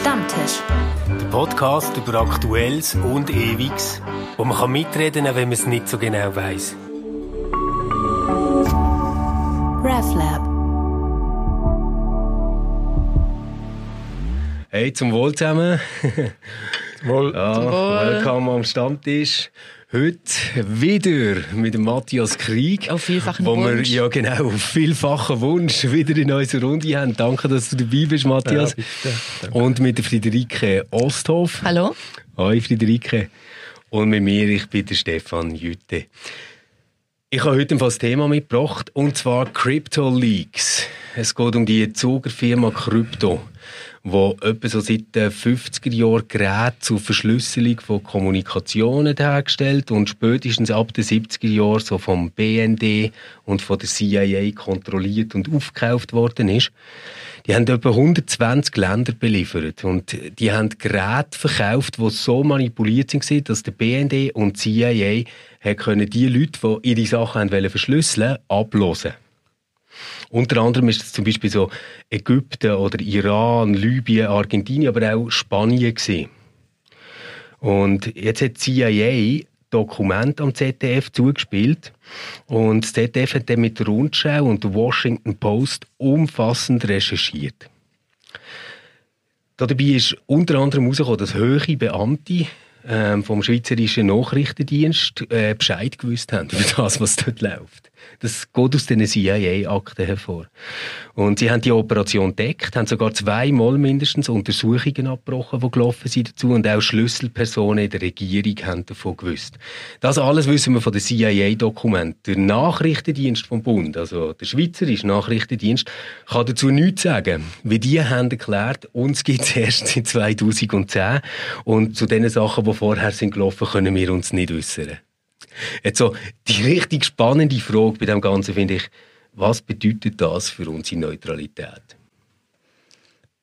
Stammtisch. Der Podcast über Aktuelles und Ewiges, wo man kann mitreden kann, wenn man es nicht so genau weiß. RefLab. Hey, zum Wohl zusammen. Wohl. Ja, Zum Wohl. Willkommen am Stammtisch. Heute wieder mit dem Matthias Krieg. Auf vielfachen wo Wunsch. wir ja genau auf vielfachen Wunsch wieder in unserer Runde haben. Danke, dass du dabei bist, Matthias. Ja. Und mit der Friederike Osthoff. Hallo? Hi Friederike. Und mit mir, ich bin der Stefan Jütte. Ich habe heute ein Thema mitgebracht, und zwar Crypto Leaks. Es geht um die Zugerfirma Krypto, wo etwa so seit den 50er Jahren Geräte zur Verschlüsselung von Kommunikationen hergestellt und spätestens ab den 70er Jahren so vom BND und von der CIA kontrolliert und aufgekauft worden ist. Die haben etwa 120 Länder beliefert und die haben Geräte verkauft, die so manipuliert sind, dass der BND und die CIA können die Leute, die ihre Sachen verschlüsseln, ablosen. Unter anderem ist es zum Beispiel so Ägypten oder Iran, Libyen, Argentinien, aber auch Spanien gewesen. Und jetzt hat CIA Dokument am ZDF zugespielt und das ZDF hat dann mit der Rundschau und der Washington Post umfassend recherchiert. Dabei ist unter anderem herausgekommen, dass höhere Beamte ähm, vom Schweizerischen Nachrichtendienst äh, Bescheid gewusst haben über das, was dort läuft. Das geht aus den CIA-Akten hervor. Und sie haben die Operation deckt, haben sogar zweimal mindestens Untersuchungen abgebrochen, die gelaufen sind dazu und auch Schlüsselpersonen in der Regierung haben davon gewusst. Das alles wissen wir von den CIA-Dokumenten. Der Nachrichtendienst vom Bund, also der Schweizerische Nachrichtendienst, kann dazu nichts sagen. Wie die haben erklärt, uns gibt es erst seit 2010 und zu den Sachen, die vorher sind gelaufen, können wir uns nicht äußern. Jetzt so, die richtig spannende Frage bei dem Ganzen finde ich, was bedeutet das für unsere Neutralität?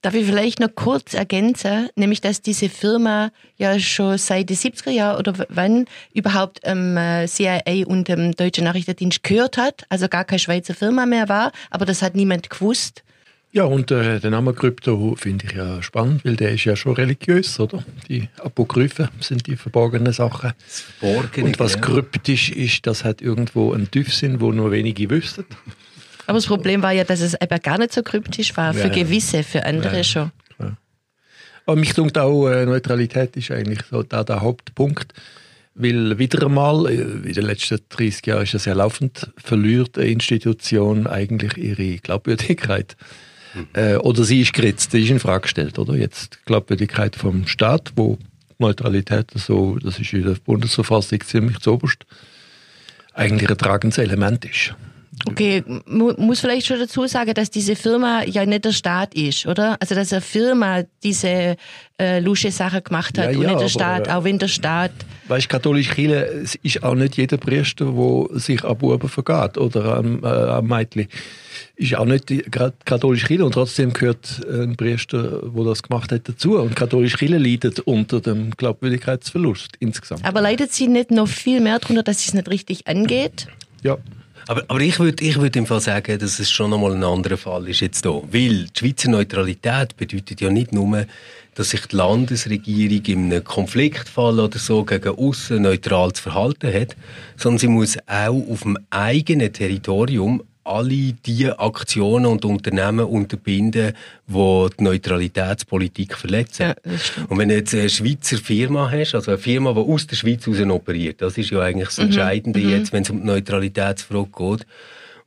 Darf ich vielleicht noch kurz ergänzen, nämlich dass diese Firma ja schon seit den 70er Jahren oder wann überhaupt ähm, äh, CIA und dem Deutschen Nachrichtendienst gehört hat, also gar keine Schweizer Firma mehr war, aber das hat niemand gewusst. Ja, und äh, den Namen Krypto finde ich ja spannend, weil der ist ja schon religiös, oder? Die Apokryphen sind die verborgenen Sachen. Das Verborgene, Und was genau. kryptisch ist, das hat irgendwo einen Tiefsinn, wo nur wenige wüssten. Aber das Problem war ja, dass es eben gar nicht so kryptisch war, für Ja, ja. gewisse, für andere Ja. schon. Aber mich denkt auch, äh, Neutralität ist eigentlich so da der Hauptpunkt. Weil wieder einmal, äh, in den letzten 30 Jahren ist das ja laufend, verliert eine Institution eigentlich ihre Glaubwürdigkeit. Äh, oder sie ist geritzt, sie ist in Frage gestellt, oder? Jetzt Glaubwürdigkeit vom Staat, wo Neutralität so, das ist in der Bundesverfassung ziemlich zuoberst, eigentlich ein tragendes Element ist. Okay, mu muss vielleicht schon dazu sagen, dass diese Firma ja nicht der Staat ist, oder? Also dass eine Firma diese äh, lusche Sache gemacht hat Ja, und ja, nicht der Staat, äh, auch wenn der Staat Weißt katholische Kirche, es ist auch nicht jeder Priester, der sich an Buben vergeht oder an, äh, an Mädchen. Ist auch nicht die katholische Kirche und trotzdem gehört ein Priester, der das gemacht hat, dazu. Und katholische Kirche leidet unter dem Glaubwürdigkeitsverlust insgesamt. Aber leidet sie nicht noch viel mehr darunter, dass sie es nicht richtig angeht? Ja. Aber, aber ich würde ich würd im Fall sagen, dass es schon einmal ein anderer Fall ist jetzt hier. Weil die Schweizer Neutralität bedeutet ja nicht nur, dass sich die Landesregierung in einem Konfliktfall oder so gegen aussen neutral zu verhalten hat, sondern sie muss auch auf dem eigenen Territorium alle die Aktionen und Unternehmen unterbinden, die die Neutralitätspolitik verletzen. Ja. Und wenn du jetzt eine Schweizer Firma hast, also eine Firma, die aus der Schweiz heraus operiert, das ist ja eigentlich das Entscheidende jetzt, wenn es um die Neutralitätsfrage geht,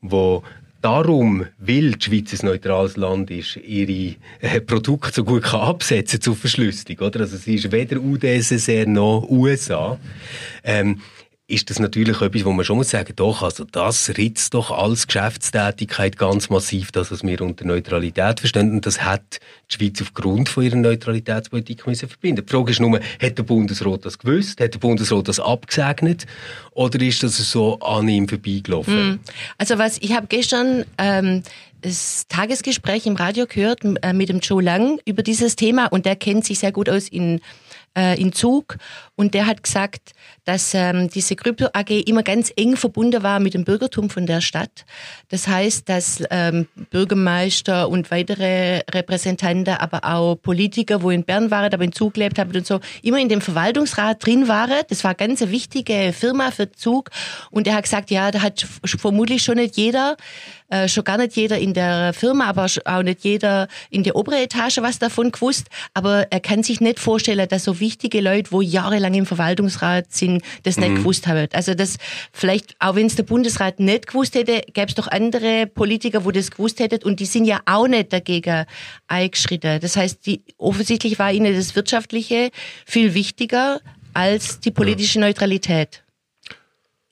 wo darum, weil die Schweiz ein neutrales Land ist, ihre äh, Produkte so gut kann absetzen zur Verschlüsselung, oder? Also sie ist weder UdSSR noch USA. Ähm, ist das natürlich etwas, wo man schon muss sagen, doch, also das ritzt doch als Geschäftstätigkeit ganz massiv, das, was wir unter Neutralität verstehen. Und das hat die Schweiz aufgrund von ihrer Neutralitätspolitik müssen verbinden. Die Frage ist nur, hat der Bundesrat das gewusst? Hat der Bundesrat das abgesegnet? Oder ist das so an ihm vorbeigelaufen? Also was, ich habe gestern ähm, das Tagesgespräch im Radio gehört äh, mit dem Joe Lang über dieses Thema und der kennt sich sehr gut aus in äh, in Zug und der hat gesagt, dass ähm, diese Krypto AG immer ganz eng verbunden war mit dem Bürgertum von der Stadt. Das heißt, dass ähm, Bürgermeister und weitere Repräsentanten, aber auch Politiker, wo in Bern waren, aber in Zug gelebt haben und so, immer in dem Verwaltungsrat drin waren. Das war eine ganz wichtige Firma für Zug und er hat gesagt, ja, da hat vermutlich schon nicht jeder äh, schon gar nicht jeder in der Firma, aber auch nicht jeder in der oberen Etage was davon gewusst. Aber er kann sich nicht vorstellen, dass so wichtige Leute, wo jahrelang im Verwaltungsrat sind, das mhm. nicht gewusst haben. Also das vielleicht, auch wenn es der Bundesrat nicht gewusst hätte, gäbe es doch andere Politiker, wo das gewusst hätten und die sind ja auch nicht dagegen eingeschritten. Das heißt, die, offensichtlich war ihnen das Wirtschaftliche viel wichtiger als die politische Neutralität.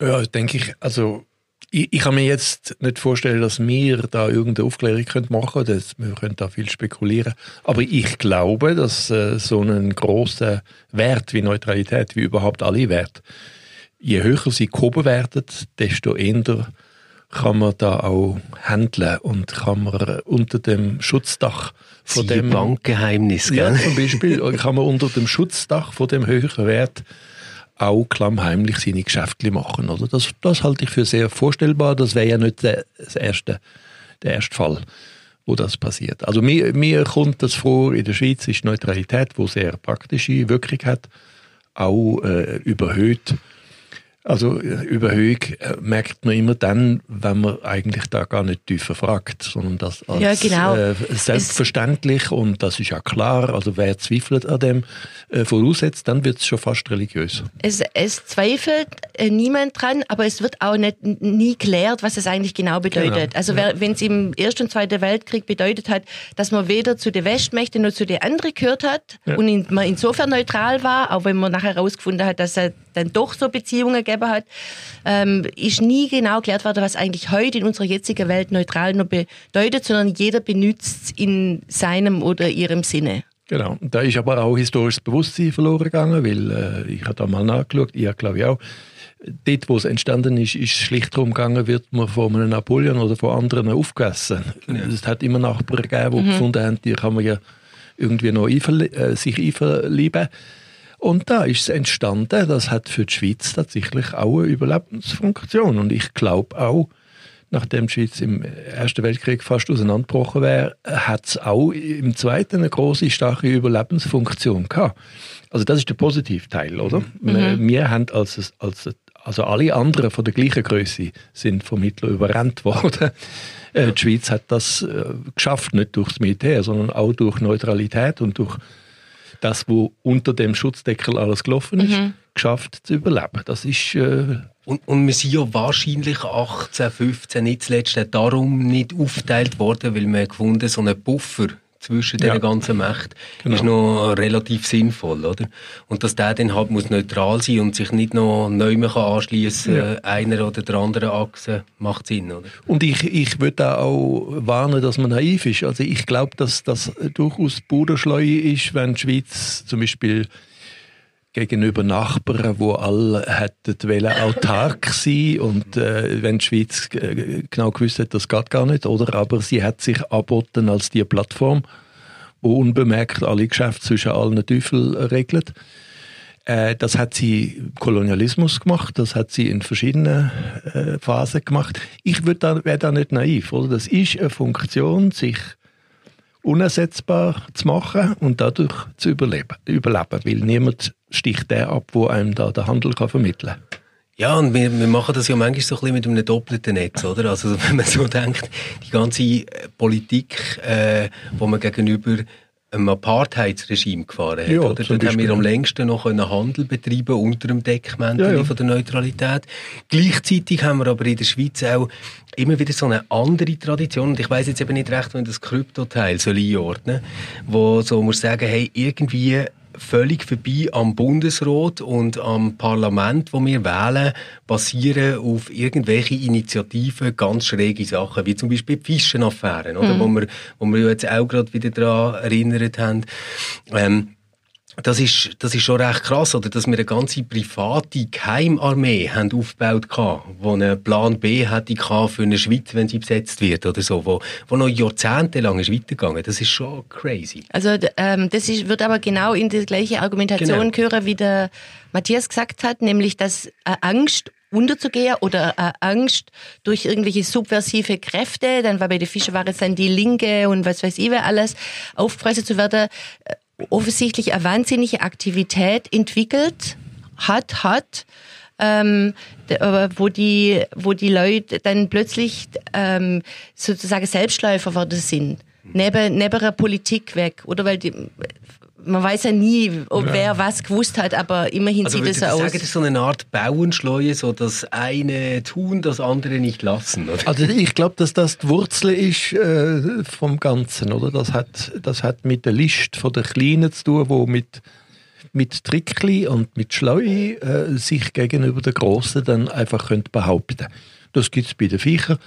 Ja, denke ich. Also ich, ich kann mir jetzt nicht vorstellen, dass wir da irgendeine Aufklärung machen können. wir können da viel spekulieren. Aber ich glaube, dass äh, so ein großer Wert wie Neutralität, wie überhaupt alle Werte, je höher sie gehoben werden, desto eher kann man da auch handeln und kann man unter dem Schutzdach von Sie dem Bankgeheimnis, gell? Ja, zum Beispiel kann man unter dem Schutzdach von dem höheren Wert auch klammheimlich seine Geschäfte machen. Oder? Das, das halte ich für sehr vorstellbar. Das wäre ja nicht der, das erste, der erste Fall, wo das passiert. Also mir, mir kommt das vor, in der Schweiz ist Neutralität, wo sehr praktische Wirkung hat, auch äh, überhöht also Überhöhung äh, merkt man immer dann, wenn man eigentlich da gar nicht tiefer fragt, sondern das als ja, genau. äh, selbstverständlich es und das ist ja klar, also wer zweifelt an dem äh, voraussetzt, dann wird es schon fast religiös. Es, es zweifelt äh, niemand dran, aber es wird auch nicht, nie klärt, was es eigentlich genau bedeutet. Genau. Also ja. wenn es im Ersten und Zweiten Weltkrieg bedeutet hat, dass man weder zu den Westmächten noch zu den anderen gehört hat ja. und in, man insofern neutral war, auch wenn man nachher herausgefunden hat, dass er dann doch so Beziehungen gegeben hat, ähm, ist nie genau geklärt worden, was eigentlich heute in unserer jetzigen Welt neutral noch bedeutet, sondern jeder benutzt es in seinem oder ihrem Sinne. Genau, da ist aber auch historisches Bewusstsein verloren gegangen, weil äh, ich habe da mal nachgeschaut, ich glaube ich auch, dort, wo es entstanden ist, ist es schlicht darum gegangen, wird man von einem Napoleon oder von anderen aufgegessen. Ja. Es hat immer Nachbarn gegeben, die mhm. gefunden haben, die kann man ja irgendwie noch einverlie äh, sich einverlieben. Und da ist es entstanden, das hat für die Schweiz tatsächlich auch eine Überlebensfunktion. Und ich glaube auch, nachdem die Schweiz im Ersten Weltkrieg fast auseinandergebrochen wäre, hat es auch im Zweiten eine große, starke Überlebensfunktion gehabt. Also das ist der Positivteil, oder? Mhm. Wir, haben als, als also alle anderen von der gleichen Größe sind vom Hitler überrannt worden. Äh, die Schweiz hat das äh, geschafft, nicht durch das Militär, sondern auch durch Neutralität und durch das, wo unter dem Schutzdeckel alles gelaufen ist, mhm. geschafft zu überleben. Das ist äh, und, und wir sind ja wahrscheinlich 18, 15 nicht zuletzt darum nicht aufgeteilt worden, weil wir gefunden so einen Buffer zwischen ja. den ganzen Mächten genau. ist noch relativ sinnvoll, oder? Und dass der dann halt muss neutral sein und sich nicht noch neu mehr anschließen ja. einer oder der anderen Achse, macht Sinn, oder? Und ich, ich würde auch warnen, dass man naiv ist. Also ich glaube, dass das durchaus Bruderschleu ist, wenn die Schweiz zum Beispiel gegenüber Nachbarn, wo alle hätten wollen, autark sein und äh, wenn die Schweiz äh, genau gewusst hat, das geht gar nicht, oder? Aber sie hat sich angeboten als die Plattform, wo unbemerkt alle Geschäfte zwischen allen Teufeln regelt. Äh, das hat sie Kolonialismus gemacht, das hat sie in verschiedenen äh, Phasen gemacht. Ich da, wäre da nicht naiv, oder? Das ist eine Funktion, sich unersetzbar zu machen und dadurch zu überleben, überleben weil niemand sticht der ab, wo einem da der Handel kann vermitteln kann. Ja, und wir, wir machen das ja manchmal so ein bisschen mit einem doppelten Netz, oder? Also wenn man so denkt, die ganze äh, Politik, äh, wo man gegenüber einem Apartheidsregime gefahren hat. Ja, oder? Dort haben wir am längsten noch einen Handel betreiben unter dem Deckmantel ja, ja. von der Neutralität. Gleichzeitig haben wir aber in der Schweiz auch immer wieder so eine andere Tradition und ich weiß jetzt eben nicht recht, wenn das Kryptoteil soll einordnen, wo so muss sagen, hey, irgendwie völlig vorbei am Bundesrat und am Parlament, wo wir wählen, basieren auf irgendwelche Initiativen, ganz schräge Sachen, wie zum Beispiel die Fischenaffären, oder? Mhm. Wo, wir, wo wir jetzt auch gerade wieder daran erinnert haben. Ähm, das ist, das ist schon recht krass, oder? Dass wir eine ganze private Geheimarmee haben aufgebaut haben, die einen Plan B hätte für eine Schweiz, wenn sie besetzt wird, oder so, wo, wo noch jahrzehntelang ist weitergegangen. Das ist schon crazy. Also, ähm, das ist, wird aber genau in die gleiche Argumentation Genau. gehören, wie der Matthias gesagt hat, nämlich, dass äh, Angst unterzugehen oder äh, Angst durch irgendwelche subversive Kräfte, dann war bei den Fischen war es dann die Linke und was weiß ich wer alles, aufpressen zu werden, äh, offensichtlich eine wahnsinnige Aktivität entwickelt hat, hat, ähm, äh, wo die, wo die Leute dann plötzlich ähm, sozusagen Selbstläufer geworden sind. Neben, neben der Politik weg. Oder weil die, man weiß ja nie, ob wer was gewusst hat, aber immerhin Also sieht es aus. sagen, das ist so eine Art Bauernschleue, so das eine tun, das andere nicht lassen, oder? Also ich glaube, dass das die Wurzel ist äh, vom Ganzen, oder? Das hat, das hat mit der List von der Kleinen zu tun, wo mit mit Trickli und mit Schleu äh, sich gegenüber der Großen dann einfach könnt behaupten. Das gibt es bei den Viechern,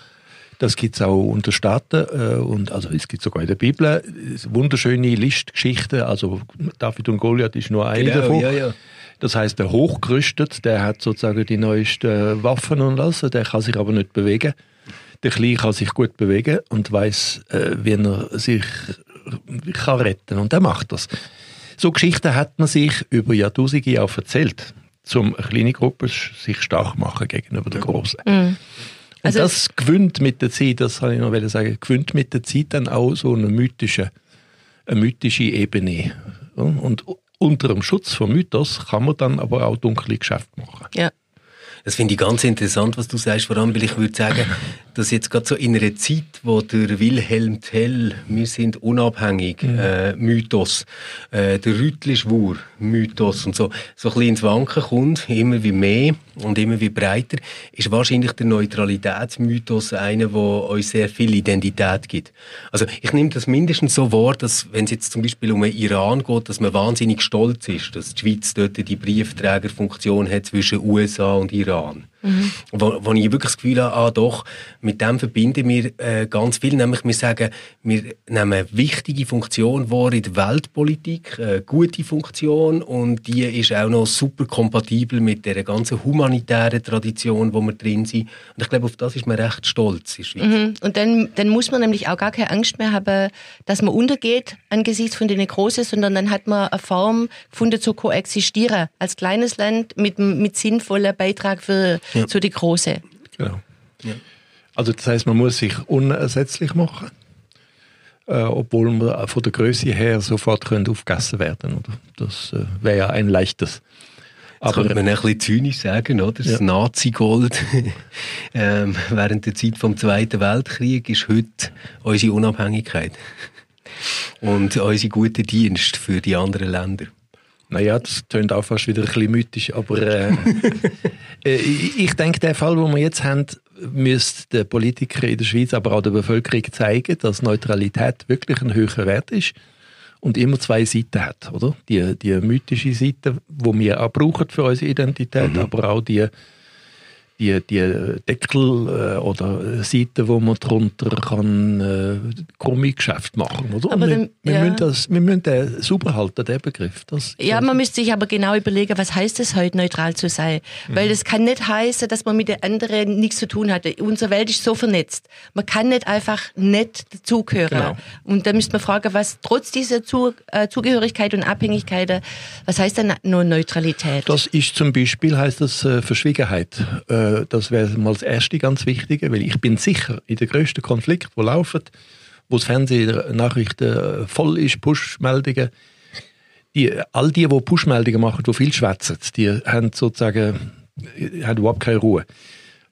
das gibt es auch unter Staaten äh, und also es gibt sogar in der Bibel äh, wunderschöne Listgeschichten. Also David und Goliath ist nur eine Genau, davon. ja, ja. Das heißt, der Hochgerüstet, der hat sozusagen die neuesten Waffen und alles, der kann sich aber nicht bewegen. Der Kleine kann sich gut bewegen und weiß, äh, wie er sich kann retten und er macht das. So Geschichten hat man sich über Jahrtausende auch erzählt, um eine kleine Gruppe sich stark machen gegenüber der großen. Und Also- das gewinnt mit der Zeit, das habe ich noch sagen, gewinnt mit der Zeit dann auch so eine mythische, eine mythische Ebene. Und unter dem Schutz vom Mythos kann man dann aber auch dunkle Geschäfte machen. Ja. Das finde ich ganz interessant, was du sagst, vor allem, weil ich würde sagen, dass jetzt gerade so in einer Zeit, wo der Wilhelm Tell, wir sind unabhängig, äh, Mythos, äh, der Rüttli-Schwur, Mythos und so, so ein bisschen ins Wanken kommt, immer wie mehr und immer wie breiter, ist wahrscheinlich der Neutralitätsmythos einer, der uns sehr viel Identität gibt. Also ich nehme das mindestens so wahr, dass wenn es jetzt zum Beispiel um den Iran geht, dass man wahnsinnig stolz ist, dass die Schweiz dort die Briefträgerfunktion hat zwischen USA und Iran. gone. Wo, wo ich wirklich das Gefühl habe, ah doch, mit dem verbinden wir äh, ganz viel, nämlich wir sagen, wir nehmen eine wichtige Funktion wahr in der Weltpolitik, eine gute Funktion und die ist auch noch super kompatibel mit der ganzen humanitären Tradition, wo wir drin sind. Und ich glaube, auf das ist man recht stolz in. Mhm. Und dann, dann muss man nämlich auch gar keine Angst mehr haben, dass man untergeht angesichts von den Großen, sondern dann hat man eine Form gefunden zu koexistieren als kleines Land mit, mit sinnvoller Beitrag für, zu den Großen. Genau. Also das heißt, man muss sich unersetzlich machen, äh, obwohl man von der Größe her sofort könnte aufgegessen werden. Oder? Das äh, wäre ja ein leichtes. Das könnte man ein bisschen zynisch sagen, oder? Das Ja. Nazi-Gold ähm, während der Zeit vom Zweiten Weltkrieg ist heute unsere Unabhängigkeit. Und unsere gute Dienst für die anderen Länder. Naja, das tönt auch fast wieder ein bisschen mythisch, aber äh, äh, ich denke, der Fall, den wir jetzt haben, müsste den Politikern in der Schweiz, aber auch der Bevölkerung zeigen, dass Neutralität wirklich ein höherer Wert ist und immer zwei Seiten hat, oder? Die, die mythische Seite, die wir auch brauchen für unsere Identität, aber auch die, die, die Deckel äh, oder Seiten, wo man darunter kann äh, Gummigeschäft machen, oder? Aber wir, dann- wir, ja. müssen das, wir müssen den sauber halten, den Begriff. Das, Ja, man müsste sich aber genau überlegen, was heißt es heute, neutral zu sein? Weil das kann nicht heißen, dass man mit den anderen nichts zu tun hat. Unsere Welt ist so vernetzt. Man kann nicht einfach nicht dazugehören. Genau. Und da müsste man fragen, was trotz dieser zu, äh, Zugehörigkeit und Abhängigkeit, was heißt denn nur Neutralität? Das ist zum Beispiel, heißt das äh, Verschwiegenheit. Äh, das wäre mal das erste ganz Wichtige, weil ich bin sicher, in den grössten Konflikten, die laufen, wo das Fernsehen, Nachrichten äh, voll ist, Push-Meldungen, die, all die, die Push-Meldungen machen, die viel schwätzen, die haben sozusagen äh, haben überhaupt keine Ruhe.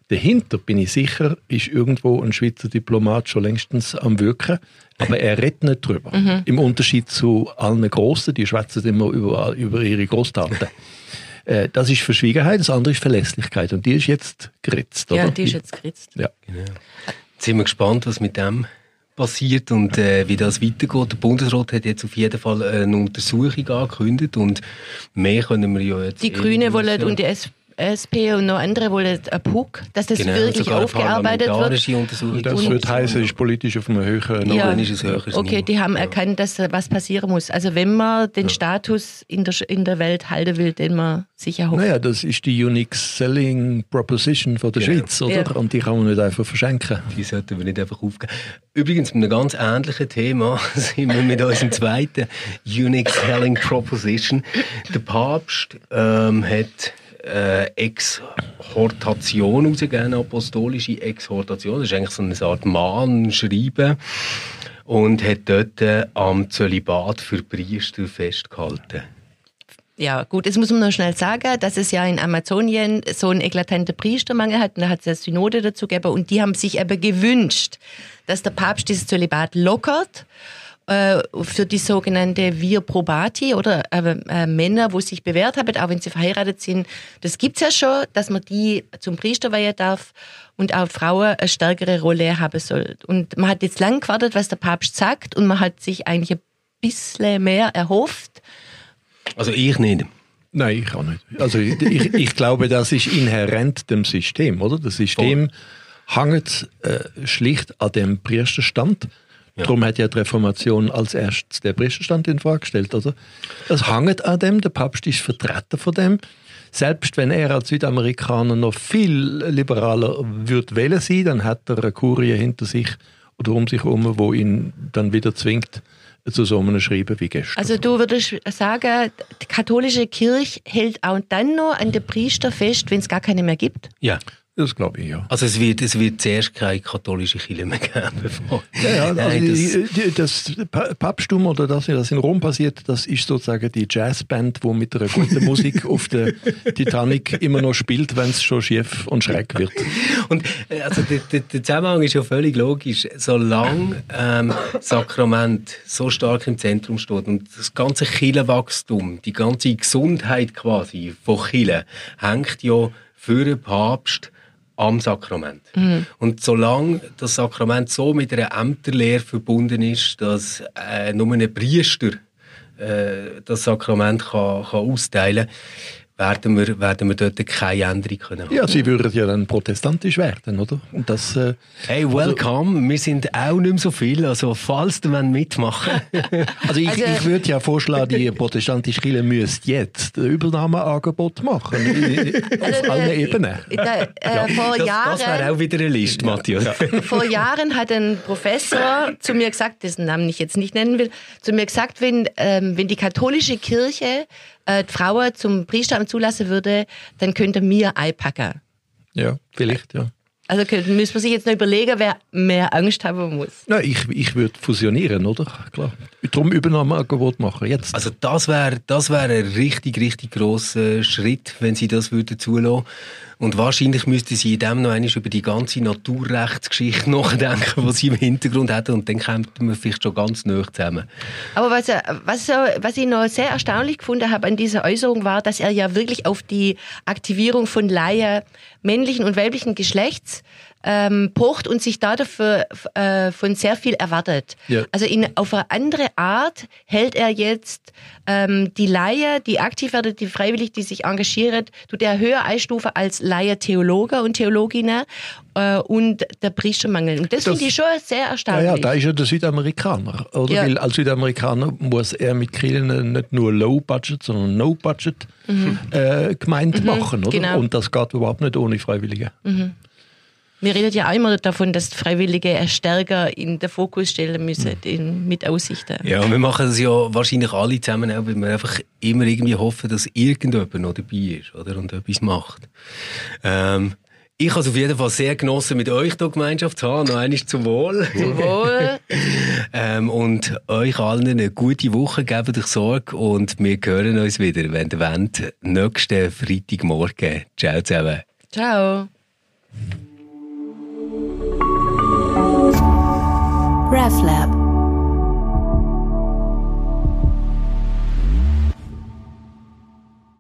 Dahinter, bin ich sicher, ist irgendwo ein Schweizer Diplomat schon längstens am Wirken, aber er redet nicht drüber. Im Unterschied zu allen Grossen, die schwätzen immer über, über ihre Großtaten. Äh, Das ist Verschwiegenheit, das andere ist Verlässlichkeit und die ist jetzt geritzt. ja, oder? die ist jetzt geritzt. Ja. Jetzt sind wir gespannt, was mit dem passiert und äh, wie das weitergeht. Der Bundesrat hat jetzt auf jeden Fall eine Untersuchung angekündigt und mehr können wir ja jetzt... Die eh Grüne nicht wollen und die S SP und noch andere wollen ein PUC, dass das Genau, wirklich aufgearbeitet wird. Das Und- wird heißen, ist politisch auf einem höheren. Ja. dann ist es höheres Okay, die haben Ja. erkannt, dass da was passieren muss. Also wenn man den Status in der, in der Welt halten will, den man sich erhofft. Naja, das ist die Unique Selling Proposition von der Genau. Schweiz, oder? Ja. Und die kann man nicht einfach verschenken. Die sollten wir nicht einfach aufgeben. Übrigens, mit einem ganz ähnlichen Thema sind wir mit unserem zweiten Unique Selling Proposition. Der Papst ähm, hat äh, Exhortation rausgegeben, apostolische Exhortation. Das ist eigentlich so eine Art Mahnschreiben. Und hat dort äh, am Zölibat für Priester festgehalten. Ja, gut, jetzt muss man noch schnell sagen, dass es ja in Amazonien so einen eklatanten Priestermangel hat. Und da hat es eine Synode dazu gegeben. Und die haben sich aber gewünscht, dass der Papst dieses Zölibat lockert äh, für die sogenannte Vir Probati oder äh, äh, Männer, wo sich bewährt haben, auch wenn sie verheiratet sind. Das gibt's ja schon, dass man die zum Priester weihen darf und auch Frauen eine stärkere Rolle haben soll. Und man hat jetzt lang gewartet, was der Papst sagt und man hat sich eigentlich ein bisschen mehr erhofft. Also ich nicht. Nein, ich auch nicht. Also ich, ich, ich glaube, das ist inhärent dem System, oder? Das System hängt äh, schlicht an dem Priesterstand. Darum hat ja die Reformation als erstes der Priesterstand in Frage gestellt, oder? Das hängt an dem, der Papst ist Vertreter von dem. Selbst wenn er als Südamerikaner noch viel liberaler würde wählen sein, dann hat er eine Kurie hinter sich oder um sich herum, wo ihn dann wieder zwingt zu so einem Schreiben wie gestern. Also du würdest sagen, die katholische Kirche hält auch dann noch an den Priester fest, wenn es gar keine mehr gibt? Ja. Das glaube ich, ja. Also es wird, es wird zuerst keine katholische Kirche mehr geben. Bevor. Ja, ja, also Nein, das, die, die, das Pa- Papsttum oder das, was in Rom passiert, das ist sozusagen die Jazzband, wo mit einer guten Musik auf der Titanic immer noch spielt, wenn es schon schief und schräg wird. Und äh, also der, der, der Zusammenhang ist ja völlig logisch. Solange ähm, Sakrament so stark im Zentrum steht und das ganze Kirchenwachstum, die ganze Gesundheit quasi von Kirche hängt ja für den Papst am Sakrament. Und solange das Sakrament so mit einer Ämterlehre verbunden ist, dass äh, nur ein Priester äh, das Sakrament kann, kann austeilen kann, werden wir, werden wir dort keine Änderung können haben. Ja, sie würden ja dann protestantisch werden, oder? Und das, äh, Hey, welcome. Wir sind auch nicht mehr so viel. Also, falls du mitmachen also ich, Also- ich würde ja vorschlagen, die protestantische Kirche müsste jetzt ein Übernahmeangebot machen. Auf allen Ebenen. Da, äh, vor, Das, Jahren, das wäre auch wieder eine Liste, Matthias. vor Jahren hat ein Professor zu mir gesagt, dessen Namen ich jetzt nicht nennen will, zu mir gesagt, wenn, ähm, wenn die katholische Kirche äh, die Frauen zum Priesteramt zulassen würde, dann könnte mir einpacken. Ja, vielleicht, ja. Also könnte, müssen wir sich jetzt noch überlegen, wer mehr Angst haben muss. Na, ich, ich würde fusionieren, oder? Klar. Darum Übernahmeangebot machen, jetzt. Also, das wäre das wär ein richtig, richtig grosser Schritt, wenn sie das würden zulassen. Und wahrscheinlich müssten sie in dem noch einmal über die ganze Naturrechtsgeschichte nachdenken, die sie im Hintergrund hätten. Und dann kämen wir vielleicht schon ganz nah zusammen. Aber was, er- was, was ich noch sehr erstaunlich gefunden habe an dieser Äußerung war, dass er ja wirklich auf die Aktivierung von Laien männlichen und weiblichen Geschlechts ähm, pocht und sich da dafür äh, von sehr viel erwartet. Ja. Also in, auf eine andere Art hält er jetzt ähm, die Laie, die aktiv werden, die freiwillig, die sich engagieren, tut er höher einstufen als Laie-Theologe und Theologinnen äh, und der Priestermangel. Und das, Das- finde ich schon sehr Ja, erstaunlich. ja, da ist ja der Südamerikaner. Oder? Ja. Weil als Südamerikaner muss er mit Kirchen nicht nur Low-Budget, sondern No-Budget äh, gemeint machen. Oder? genau. Und das geht überhaupt nicht ohne Freiwillige. Wir reden ja auch immer davon, dass die Freiwillige stärker in den Fokus stellen müssen, in, mit Aussichten. Ja, wir machen das ja wahrscheinlich alle zusammen, auch, weil wir einfach immer irgendwie hoffen, dass irgendjemand noch dabei ist oder, und etwas macht. Ähm, ich habe es auf jeden Fall sehr genossen, mit euch hier Gemeinschaft zu haben. Noch einmal zum Wohl. Wohl. ähm, und euch allen eine gute Woche, gebt euch Sorge und wir hören uns wieder, wenn ihr wollt, nächsten Freitagmorgen. Ciao zusammen. Ciao. RefLab.